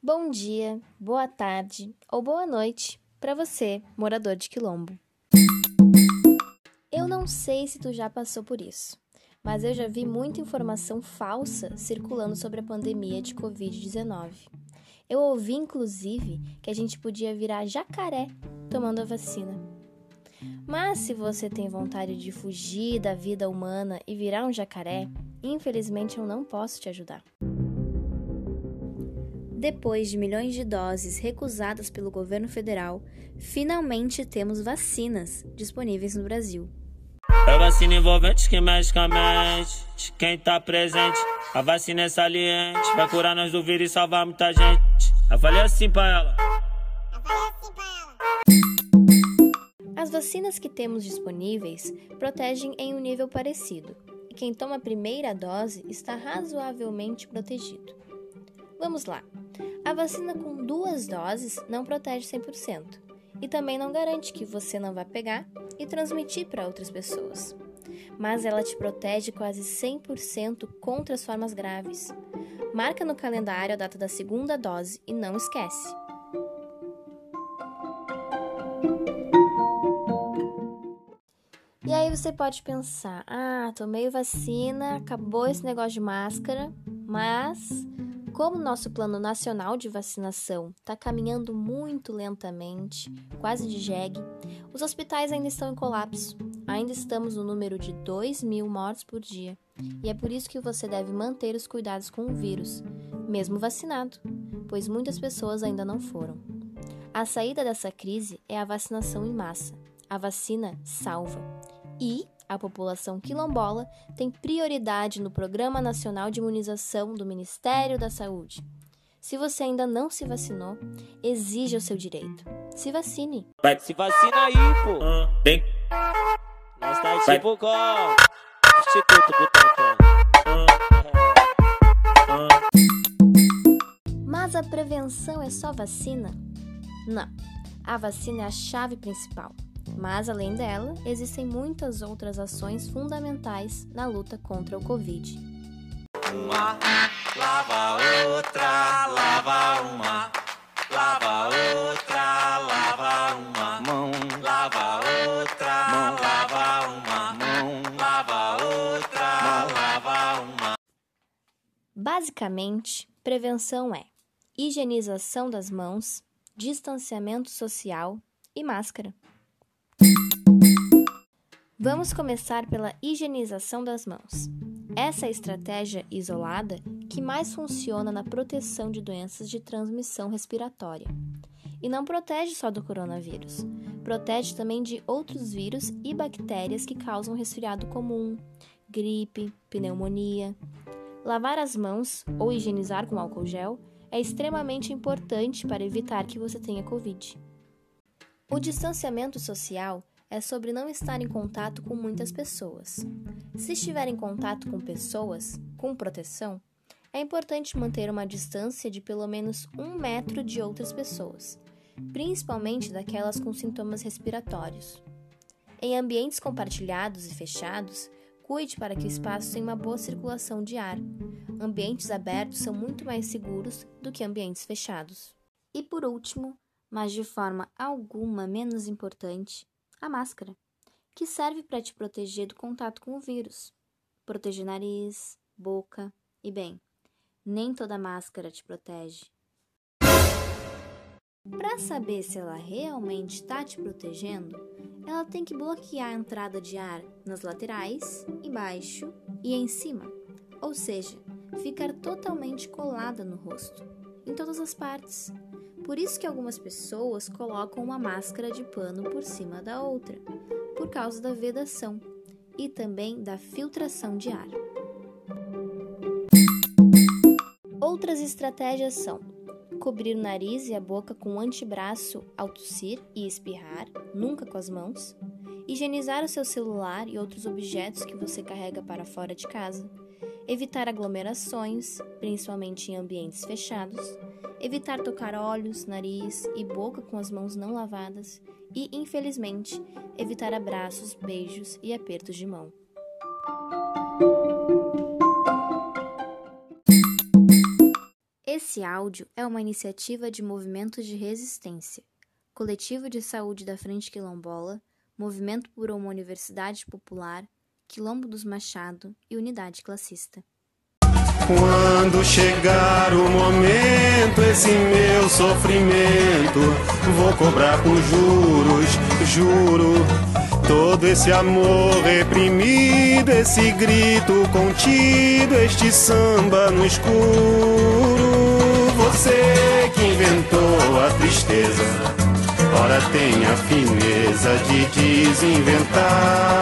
Bom dia, boa tarde ou boa noite para você, morador de Quilombo. Eu não sei se tu já passou por isso, mas eu já vi muita informação falsa circulando sobre a pandemia de Covid-19. Eu ouvi, inclusive, que a gente podia virar jacaré tomando a vacina. Mas se você tem vontade de fugir da vida humana e virar um jacaré, infelizmente eu não posso te ajudar. Depois de milhões de doses recusadas pelo governo federal, finalmente temos vacinas disponíveis no Brasil. É vacina envolvente que mexe com a mente de quem tá presente. A vacina é saliente, vai curar nós do vírus e salvar muita gente. Eu falei assim pra ela. Eu falei assim pra ela. As vacinas que temos disponíveis protegem em um nível parecido, e quem toma a primeira dose está razoavelmente protegido. Vamos lá. A vacina com duas doses não protege 100% e também não garante que você não vai pegar e transmitir para outras pessoas. Mas ela te protege quase 100% contra as formas graves. Marca no calendário a data da segunda dose e não esquece. E aí você pode pensar: ah, tomei vacina, acabou esse negócio de máscara, mas como nosso plano nacional de vacinação está caminhando muito lentamente, quase de jegue, os hospitais ainda estão em colapso. Ainda estamos no número de 2 mil mortes por dia. E é por isso que você deve manter os cuidados com o vírus, mesmo vacinado, pois muitas pessoas ainda não foram. A saída dessa crise é a vacinação em massa. A vacina salva. E a população quilombola tem prioridade no Programa Nacional de Imunização do Ministério da Saúde. Se você ainda não se vacinou, exija o seu direito. Se vacine. Vai, se vacina aí, pô. Bem. Nós tá tipo com Instituto Butantan. Mas a prevenção é só vacina? Não. A vacina é a chave principal. Mas, além dela, existem muitas outras ações fundamentais na luta contra o Covid. Uma, lava outra, lava uma, lava outra, lava uma. Mão, lava outra, mão, lava uma. Mão, lava outra, lava uma. Basicamente, prevenção é higienização das mãos, distanciamento social e máscara. Vamos começar pela higienização das mãos. Essa é a estratégia isolada que mais funciona na proteção de doenças de transmissão respiratória. E não protege só do coronavírus, protege também de outros vírus e bactérias que causam resfriado comum, gripe, pneumonia. Lavar as mãos ou higienizar com álcool gel é extremamente importante para evitar que você tenha Covid. O distanciamento social é sobre não estar em contato com muitas pessoas. Se estiver em contato com pessoas com proteção, é importante manter uma distância de pelo menos um metro de outras pessoas, principalmente daquelas com sintomas respiratórios. Em ambientes compartilhados e fechados, cuide para que o espaço tenha uma boa circulação de ar. Ambientes abertos são muito mais seguros do que ambientes fechados. E por último, mas de forma alguma menos importante, a máscara, que serve para te proteger do contato com o vírus. Proteger nariz, boca e, bem, nem toda máscara te protege. Para saber se ela realmente está te protegendo, ela tem que bloquear a entrada de ar nas laterais, embaixo e em cima, ou seja, ficar totalmente colada no rosto, em todas as partes, por isso que algumas pessoas colocam uma máscara de pano por cima da outra, por causa da vedação e também da filtração de ar. Outras estratégias são cobrir o nariz e a boca com um antebraço ao tossir e espirrar, nunca com as mãos, higienizar o seu celular e outros objetos que você carrega para fora de casa, evitar aglomerações, principalmente em ambientes fechados, evitar tocar olhos, nariz e boca com as mãos não lavadas e, infelizmente, evitar abraços, beijos e apertos de mão. Esse áudio é uma iniciativa de movimentos de resistência, Coletivo de Saúde da Frente Quilombola, Movimento por uma Universidade Popular, Quilombo dos Machado e Unidade Classista. Quando chegar o momento, esse meu sofrimento, vou cobrar com juros, juro. Todo esse amor reprimido, esse grito contido, este samba no escuro. Você que inventou a tristeza, ora tem a fineza de desinventar.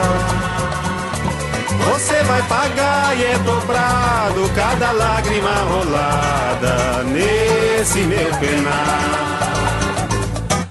Pagar e é dobrado cada lágrima rolada nesse meu penar.